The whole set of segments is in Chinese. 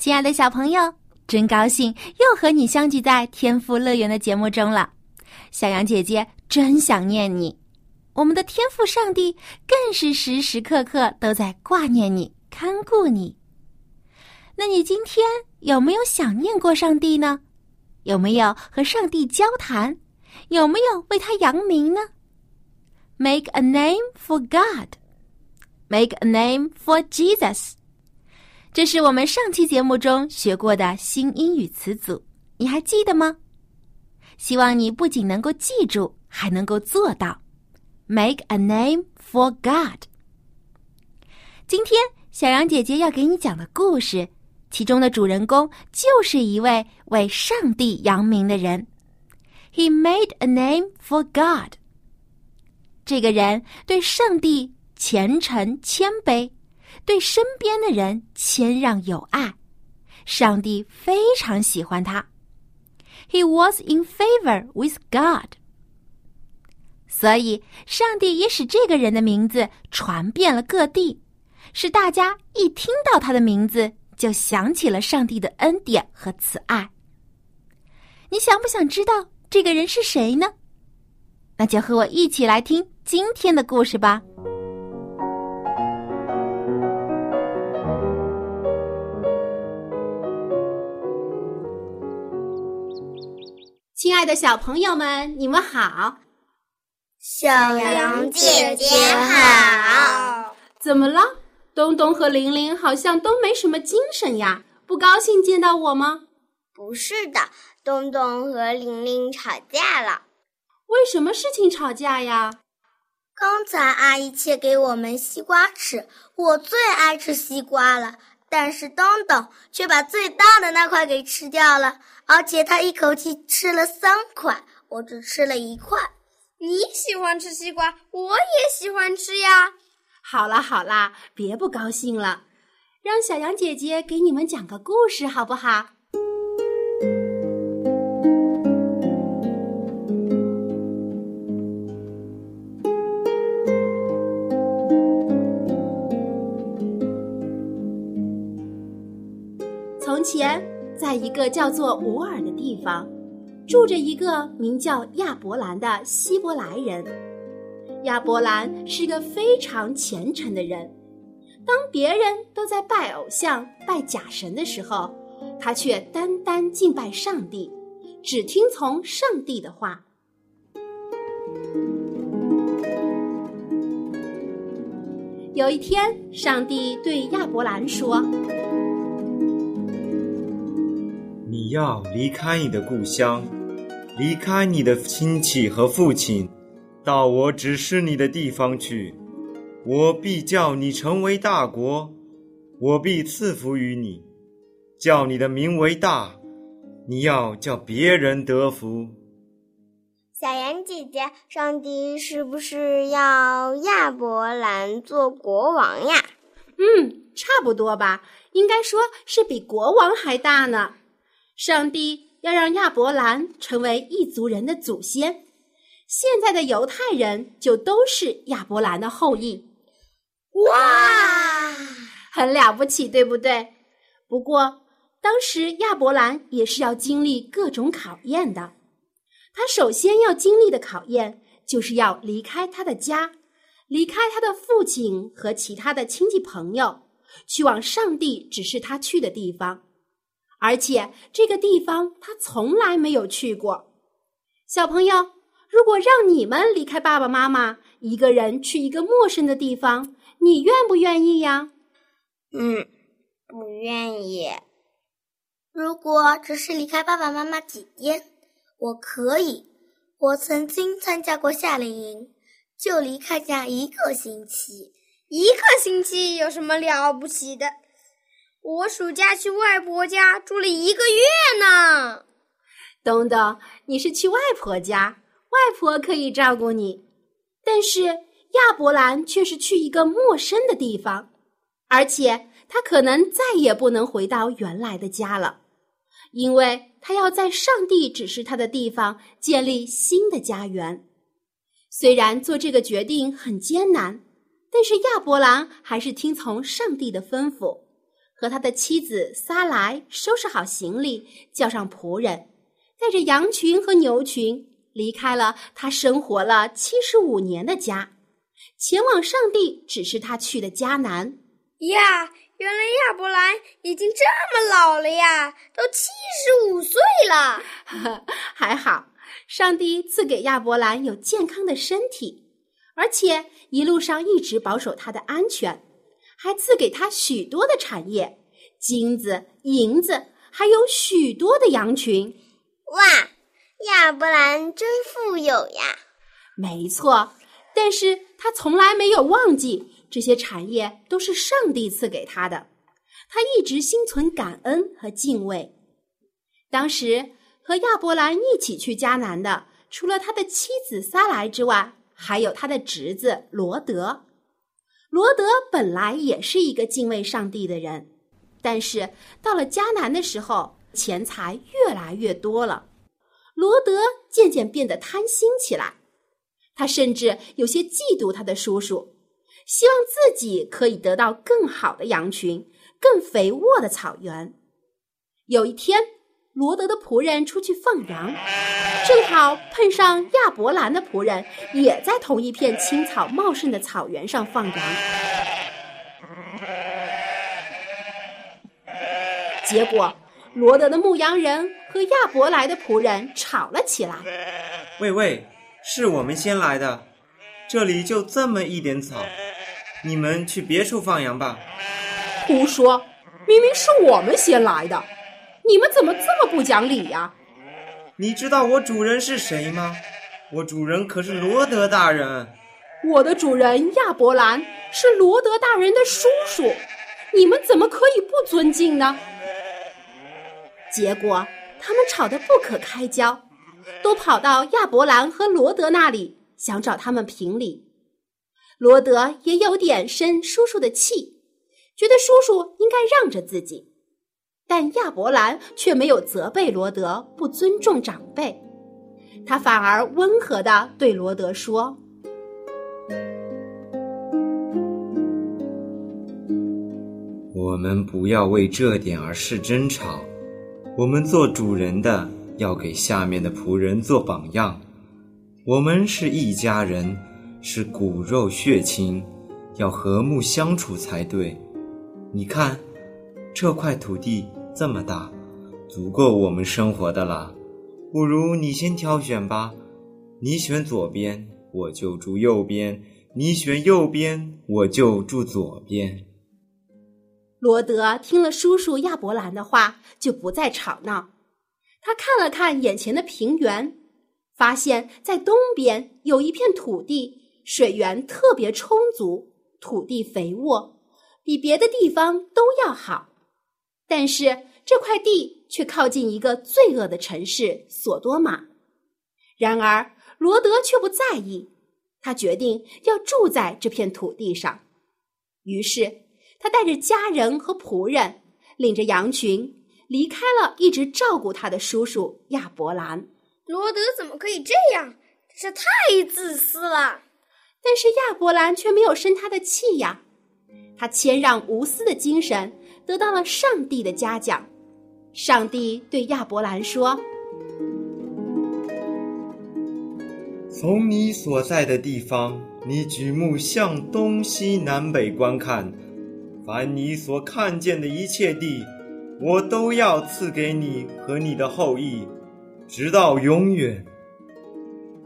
亲爱的小朋友，真高兴又和你相聚在天赋乐园的节目中了。小羊姐姐真想念你，我们的天赋上帝更是时时刻刻都在挂念你、看顾你。那你今天有没有想念过上帝呢？有没有和上帝交谈？有没有为他扬名呢？Make a name for God. Make a name for Jesus. 这是我们上期节目中学过的新英语词组，你还记得吗？希望你不仅能够记住，还能够做到。Make a name for God。今天小杨姐姐要给你讲的故事，其中的主人公就是一位为上帝扬名的人。He made a name for God。这个人对上帝虔诚谦卑。对身边的人谦让有爱，上帝非常喜欢他。He was in favor with God，所以上帝也使这个人的名字传遍了各地，使大家一听到他的名字就想起了上帝的恩典和慈爱。你想不想知道这个人是谁呢？那就和我一起来听今天的故事吧。亲爱的小朋友们，你们好！小羊姐姐好！怎么了？东东和玲玲好像都没什么精神呀，不高兴见到我吗？不是的，东东和玲玲吵架了。为什么事情吵架呀？刚才阿姨切给我们西瓜吃，我最爱吃西瓜了。但是东东却把最大的那块给吃掉了，而且他一口气吃了三块，我只吃了一块。你喜欢吃西瓜，我也喜欢吃呀。好啦好啦，别不高兴了，让小羊姐姐给你们讲个故事好不好？从前，在一个叫做乌尔的地方，住着一个名叫亚伯兰的希伯来人。亚伯兰是个非常虔诚的人，当别人都在拜偶像、拜假神的时候，他却单单敬拜上帝，只听从上帝的话。有一天，上帝对亚伯兰说。你要离开你的故乡，离开你的亲戚和父亲，到我指示你的地方去。我必叫你成为大国，我必赐福于你，叫你的名为大。你要叫别人得福。小妍姐姐，上帝是不是要亚伯兰做国王呀？嗯，差不多吧，应该说是比国王还大呢。上帝要让亚伯兰成为异族人的祖先，现在的犹太人就都是亚伯兰的后裔。哇，很了不起，对不对？不过当时亚伯兰也是要经历各种考验的。他首先要经历的考验，就是要离开他的家，离开他的父亲和其他的亲戚朋友，去往上帝指示他去的地方。而且这个地方他从来没有去过。小朋友，如果让你们离开爸爸妈妈，一个人去一个陌生的地方，你愿不愿意呀？嗯，不愿意。如果只是离开爸爸妈妈几天，我可以。我曾经参加过夏令营，就离开家一个星期，一个星期有什么了不起的？我暑假去外婆家住了一个月呢。东东，你是去外婆家，外婆可以照顾你，但是亚伯兰却是去一个陌生的地方，而且他可能再也不能回到原来的家了，因为他要在上帝指示他的地方建立新的家园。虽然做这个决定很艰难，但是亚伯兰还是听从上帝的吩咐，和他的妻子撒来收拾好行李，叫上仆人。带着羊群和牛群离开了他生活了七十五年的家，前往上帝指示他去的迦南。呀，原来亚伯兰已经这么老了呀，都七十五岁了。还好，上帝赐给亚伯兰有健康的身体，而且一路上一直保守他的安全，还赐给他许多的产业，金子、银子，还有许多的羊群。哇，亚伯兰真富有呀！没错，但是他从来没有忘记这些产业都是上帝赐给他的，他一直心存感恩和敬畏。当时和亚伯兰一起去迦南的，除了他的妻子撒来之外，还有他的侄子罗德。罗德本来也是一个敬畏上帝的人，但是到了迦南的时候。钱财越来越多了，罗德渐渐变得贪心起来。他甚至有些嫉妒他的叔叔，希望自己可以得到更好的羊群、更肥沃的草原。有一天，罗德的仆人出去放羊，正好碰上亚伯兰的仆人也在同一片青草茂盛的草原上放羊。结果。罗德的牧羊人和亚伯来的仆人吵了起来。喂喂，是我们先来的，这里就这么一点草，你们去别处放羊吧。胡说，明明是我们先来的，你们怎么这么不讲理呀？你知道我主人是谁吗？我主人可是罗德大人。我的主人亚伯兰是罗德大人的叔叔，你们怎么可以不尊敬呢？结果，他们吵得不可开交，都跑到亚伯兰和罗德那里，想找他们评理。罗德也有点生叔叔的气，觉得叔叔应该让着自己，但亚伯兰却没有责备罗德不尊重长辈，他反而温和的对罗德说：“我们不要为这点而事争吵。”我们做主人的要给下面的仆人做榜样。我们是一家人，是骨肉血亲，要和睦相处才对。你看，这块土地这么大，足够我们生活的了。不如你先挑选吧，你选左边，我就住右边；你选右边，我就住左边。罗德听了叔叔亚伯兰的话，就不再吵闹。他看了看眼前的平原，发现在东边有一片土地，水源特别充足，土地肥沃，比别的地方都要好。但是这块地却靠近一个罪恶的城市索多玛。然而罗德却不在意，他决定要住在这片土地上。于是。他带着家人和仆人，领着羊群，离开了一直照顾他的叔叔亚伯兰。罗德怎么可以这样？这太自私了。但是亚伯兰却没有生他的气呀。他谦让无私的精神得到了上帝的嘉奖。上帝对亚伯兰说：“从你所在的地方，你举目向东西南北观看。”凡你所看见的一切地，我都要赐给你和你的后裔，直到永远。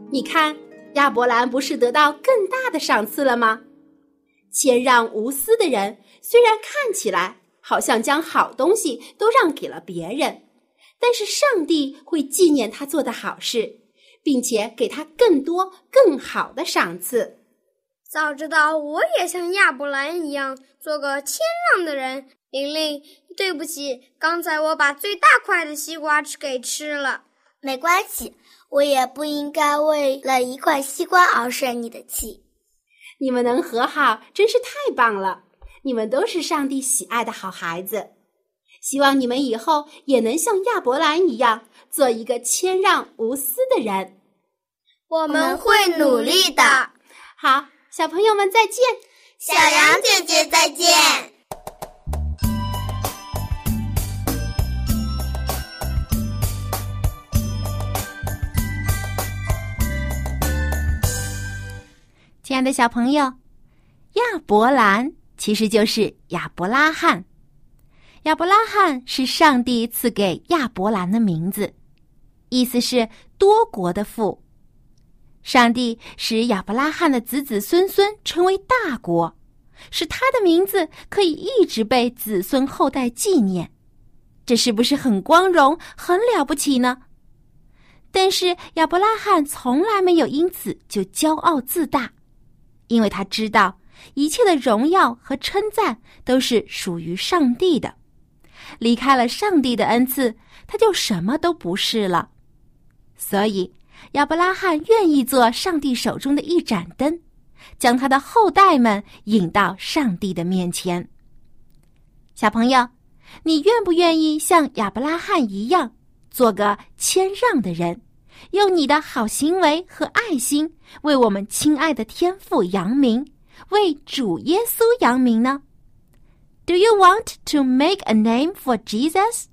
你看，亚伯兰不是得到更大的赏赐了吗？谦让无私的人，虽然看起来好像将好东西都让给了别人，但是上帝会纪念他做的好事，并且给他更多更好的赏赐。早知道我也像亚伯兰一样做个谦让的人。玲玲，对不起，刚才我把最大块的西瓜吃给吃了。没关系，我也不应该为了一块西瓜而生你的气。你们能和好，真是太棒了！你们都是上帝喜爱的好孩子。希望你们以后也能像亚伯兰一样，做一个谦让无私的人。我们会努力的。好，小朋友们再见。小羊姐姐再见。亲爱的小朋友，亚伯兰其实就是亚伯拉罕。亚伯拉罕是上帝赐给亚伯兰的名字，意思是多国的父。上帝使亚伯拉罕的子子孙孙成为大国，使他的名字可以一直被子孙后代纪念。这是不是很光荣、很了不起呢？但是亚伯拉罕从来没有因此就骄傲自大。因为他知道一切的荣耀和称赞都是属于上帝的，离开了上帝的恩赐，他就什么都不是了。所以，亚伯拉罕愿意做上帝手中的一盏灯，将他的后代们引到上帝的面前。小朋友，你愿不愿意像亚伯拉罕一样，做个谦让的人？用你的好行为和爱心，为我们亲爱的天父扬名，为主耶稣扬名呢？Do you want to make a name for Jesus？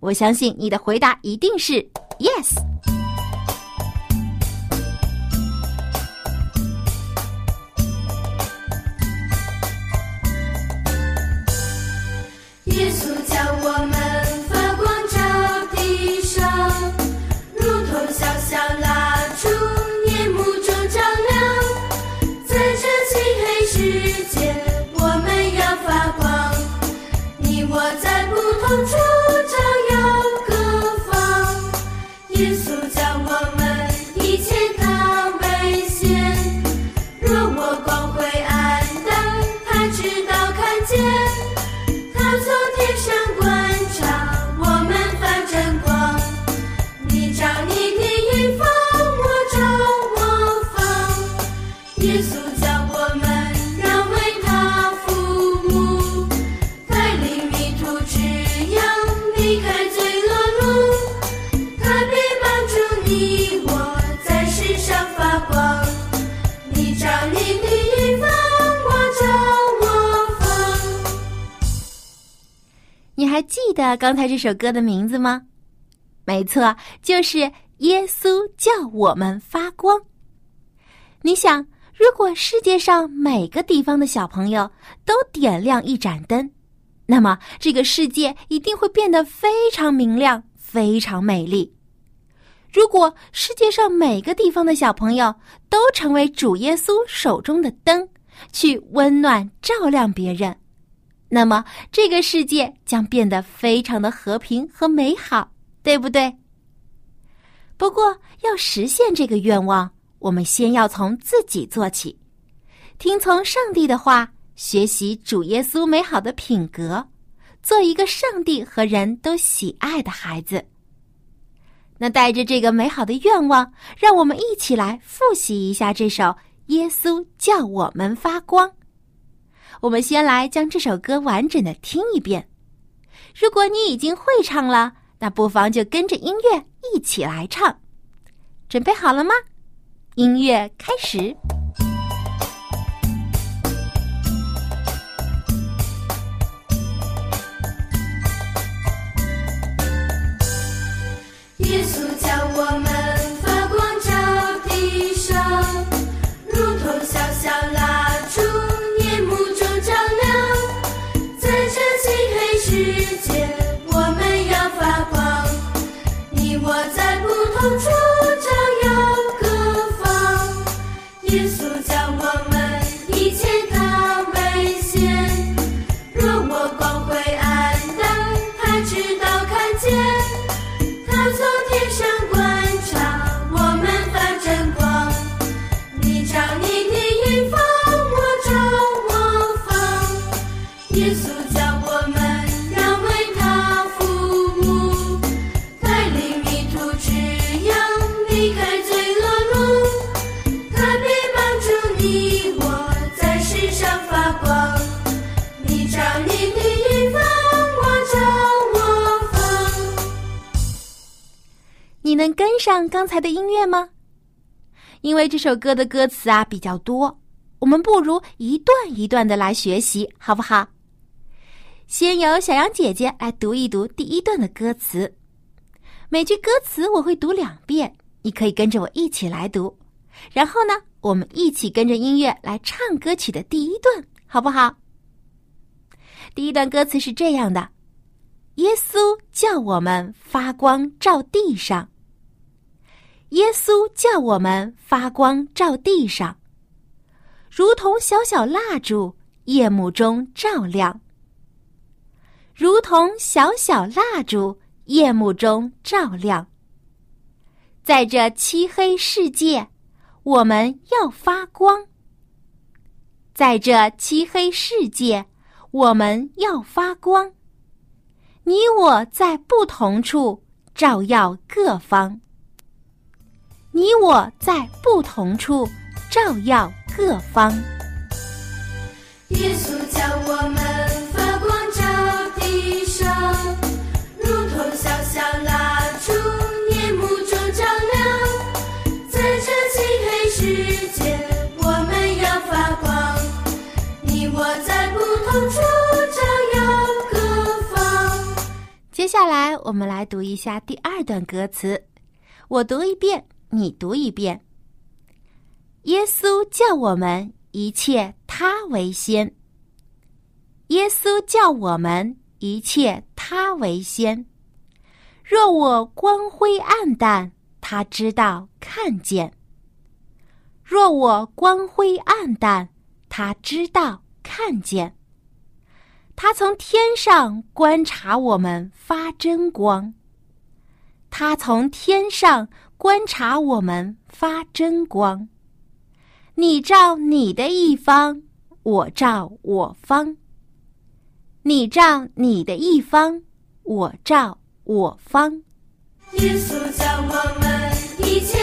我相信你的回答一定是 Yes。那刚才这首歌的名字吗？没错，就是耶稣叫我们发光。你想，如果世界上每个地方的小朋友都点亮一盏灯，那么这个世界一定会变得非常明亮、非常美丽。如果世界上每个地方的小朋友都成为主耶稣手中的灯，去温暖照亮别人。那么，这个世界将变得非常的和平和美好，对不对？不过，要实现这个愿望，我们先要从自己做起，听从上帝的话，学习主耶稣美好的品格，做一个上帝和人都喜爱的孩子。那带着这个美好的愿望，让我们一起来复习一下这首《耶稣叫我们发光》。我们先来将这首歌完整的听一遍。如果你已经会唱了，那不妨就跟着音乐一起来唱。准备好了吗？音乐开始。你的能跟上刚才的音乐吗？因为这首歌的歌词啊比较多，我们不如一段一段的来学习，好不好？先由小羊姐姐来读一读第一段的歌词，每句歌词我会读两遍，你可以跟着我一起来读。然后呢，我们一起跟着音乐来唱歌曲的第一段，好不好？第一段歌词是这样的：耶稣叫我们发光照地上。耶稣叫我们发光照地上，如同小小蜡烛，夜幕中照亮；如同小小蜡烛，夜幕中照亮。在这漆黑世界，我们要发光；在这漆黑世界，我们要发光。你我在不同处，照耀各方。你我在不同处，照耀各方。耶稣叫我们发光照地上，如同小小蜡烛，夜幕中照亮。在这漆黑世界，我们要发光。你我在不同处，照耀各方。接下来，我们来读一下第二段歌词，我读一遍。你读一遍。耶稣叫我们一切他为先。耶稣叫我们一切他为先。若我光辉暗淡，他知道看见；若我光辉暗淡，他知道看见。他从天上观察我们发真光。他从天上。观察我们发真光，你照你的一方，我照我方；你照你的一方，我照我方。耶稣叫我们一切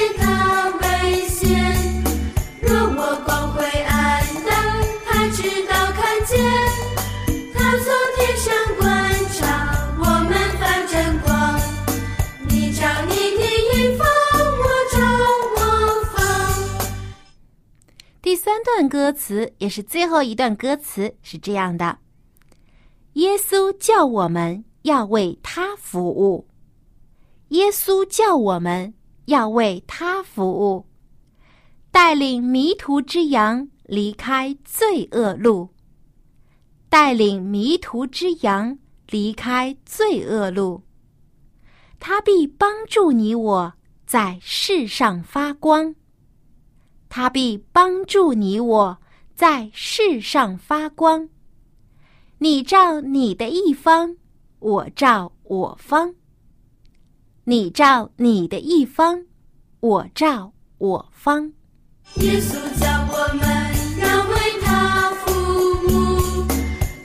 第三段歌词也是最后一段歌词是这样的：耶稣叫我们要为他服务，耶稣叫我们要为他服务，带领迷途之羊离开罪恶路，带领迷途之羊离开罪恶路，他必帮助你我在世上发光。他必帮助你我在世上发光。你照你的一方，我照我方；你照你的一方，我照我方。耶稣叫我们要为他服务，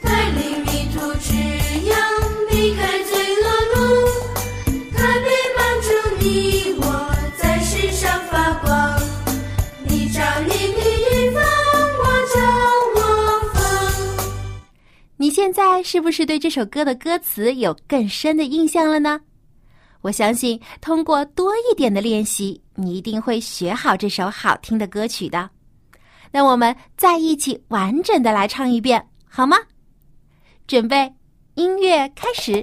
带领迷途之羊离开罪恶路，他必帮助你我在世上发光。现在是不是对这首歌的歌词有更深的印象了呢？我相信，通过多一点的练习，你一定会学好这首好听的歌曲的。那我们再一起完整的来唱一遍，好吗？准备，音乐开始。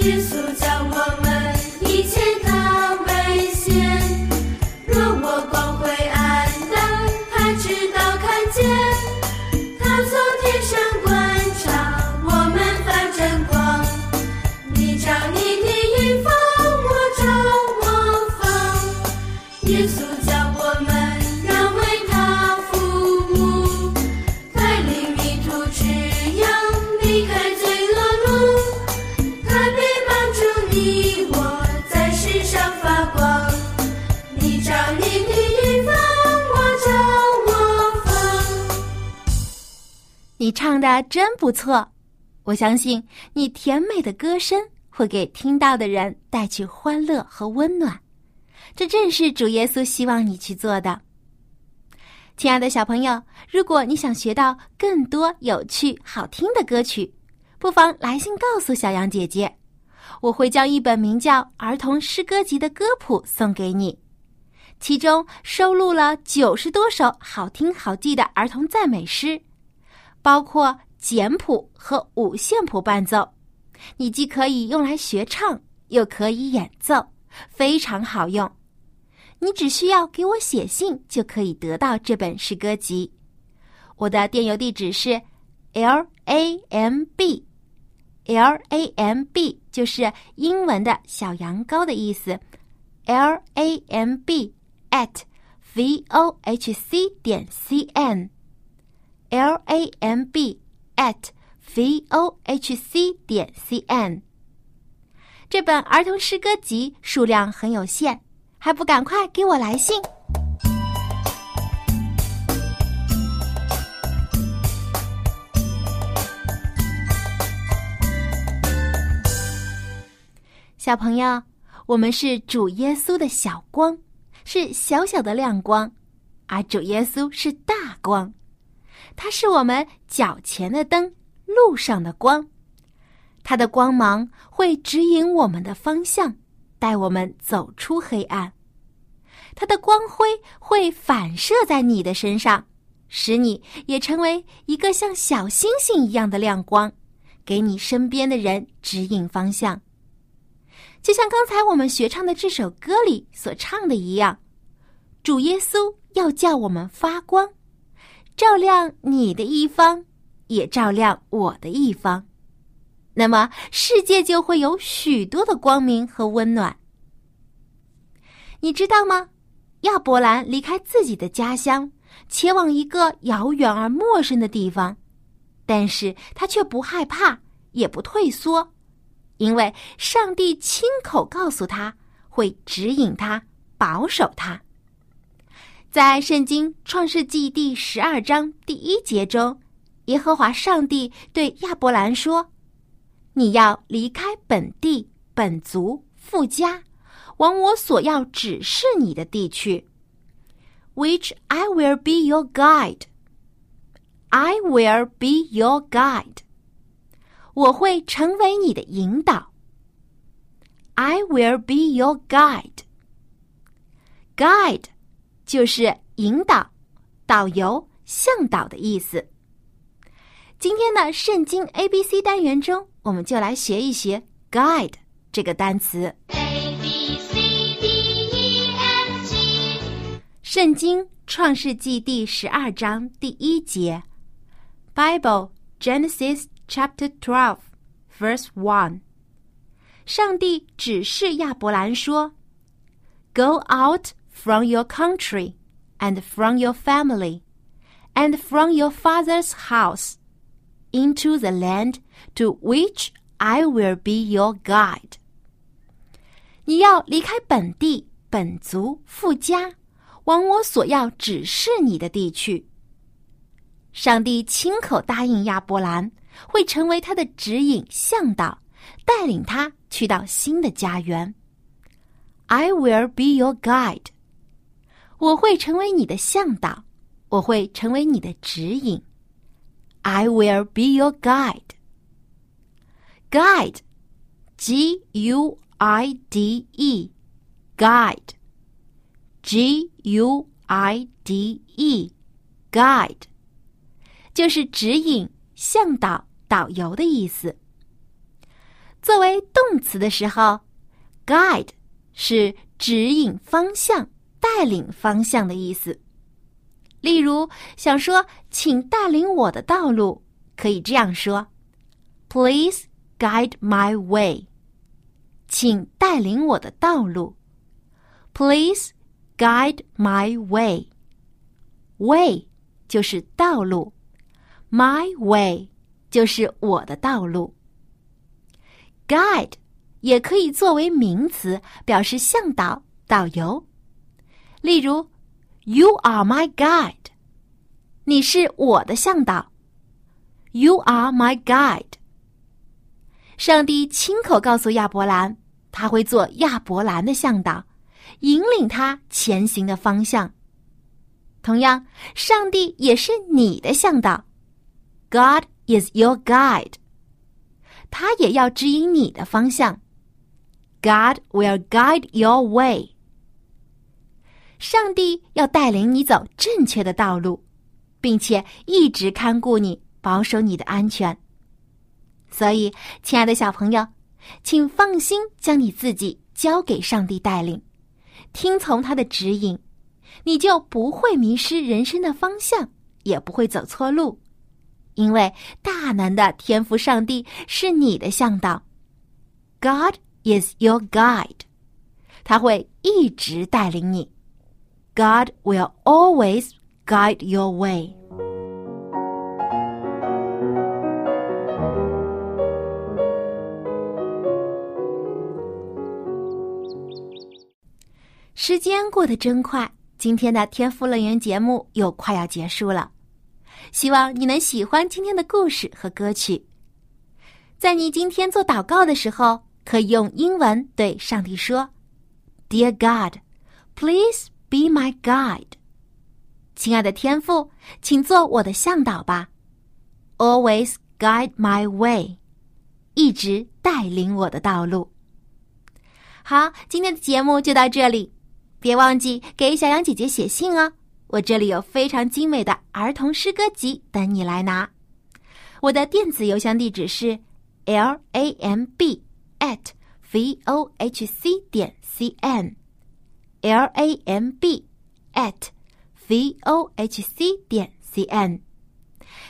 耶稣教我们一切唱的真不错，我相信你甜美的歌声会给听到的人带去欢乐和温暖。这正是主耶稣希望你去做的。亲爱的小朋友，如果你想学到更多有趣、好听的歌曲，不妨来信告诉小羊姐姐，我会将一本名叫《儿童诗歌集》的歌谱送给你，其中收录了九十多首好听好记的儿童赞美诗，包括简谱和五线谱伴奏，你既可以用来学唱，又可以演奏，非常好用。你只需要给我写信，就可以得到这本诗歌集。我的电邮地址是 l a m b，l a m b 就是英文的小羊羔的意思，l a m b at v o h c 点 cn L A M B at v o h c 点 c n，。这本儿童诗歌集数量很有限。还不赶快给我来信！小朋友，我们是主耶稣的小光，是小小的亮光，而主耶稣是大光，它是我们脚前的灯，路上的光，它的光芒会指引我们的方向。带我们走出黑暗，它的光辉会反射在你的身上，使你也成为一个像小星星一样的亮光，给你身边的人指引方向。就像刚才我们学唱的这首歌里所唱的一样，主耶稣要叫我们发光，照亮你的一方，也照亮我的一方。那么，世界就会有许多的光明和温暖。你知道吗？亚伯兰离开自己的家乡，前往一个遥远而陌生的地方，但是他却不害怕，也不退缩，因为上帝亲口告诉他会指引他，保守他。在圣经创世纪第十二章第一节中，耶和华上帝对亚伯兰说。你要离开本地、本族、富家，往我所要指示你的地去。Which I will be your guide. I will be your guide. 我会成为你的引导。I will be your guide. Guide 就是引导、导游、向导的意思。今天的圣经 A B C 单元中。我们就来学一学 “guide” 这个单词。A B C D E F G。圣经创世纪第十二章第一节，Bible Genesis Chapter Twelve Verse One。上帝指示亚伯兰说：“Go out from your country and from your family and from your father's house into the land。” To which I will be your guide。你要离开本地、本族、富家，往我所要指示你的地去。上帝亲口答应亚伯兰，会成为他的指引、向导，带领他去到新的家园。I will be your guide。 我会成为你的向导，我会成为你的指引。I will be your guide。Guide, G U I D E, guide, G U I D E, guide，就是指引、向导、导游的意思。作为动词的时候，guide 是指引方向、带领方向的意思。例如，想说“请带领我的道路”，可以这样说：“Please。” Guide my way，请带领我的道路。Please guide my way。Way 就是道路，My way 就是我的道路。Guide 也可以作为名词，表示向导、导游。例如，You are my guide，你是我的向导。You are my guide。上帝亲口告诉亚伯兰，他会做亚伯兰的向导，引领他前行的方向。同样，上帝也是你的向导。God is your guide。他也要指引你的方向。God will guide your way。上帝要带领你走正确的道路，并且一直看顾你，保守你的安全。所以，亲爱的小朋友，请放心将你自己交给上帝带领，听从他的指引，你就不会迷失人生的方向，也不会走错路。因为大能的天赋上帝是你的向导，God is your guide，他会一直带领你。God will always guide your way。时间过得真快，今天的天赋乐园节目又快要结束了。希望你能喜欢今天的故事和歌曲。在你今天做祷告的时候，可以用英文对上帝说：“Dear God, please be my guide。”亲爱的天父，请做我的向导吧，Always guide my way，一直带领我的道路。好，今天的节目就到这里，别忘记给小羊姐姐写信哦。我这里有非常精美的儿童诗歌集等你来拿。我的电子邮箱地址是 l a m b at v o h c 点 c n L A M B at v o h c 点 c n。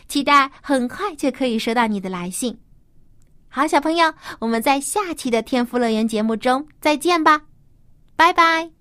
期待很快就可以收到你的来信。好，小朋友，我们在下期的天赋乐园节目中再见吧，拜拜。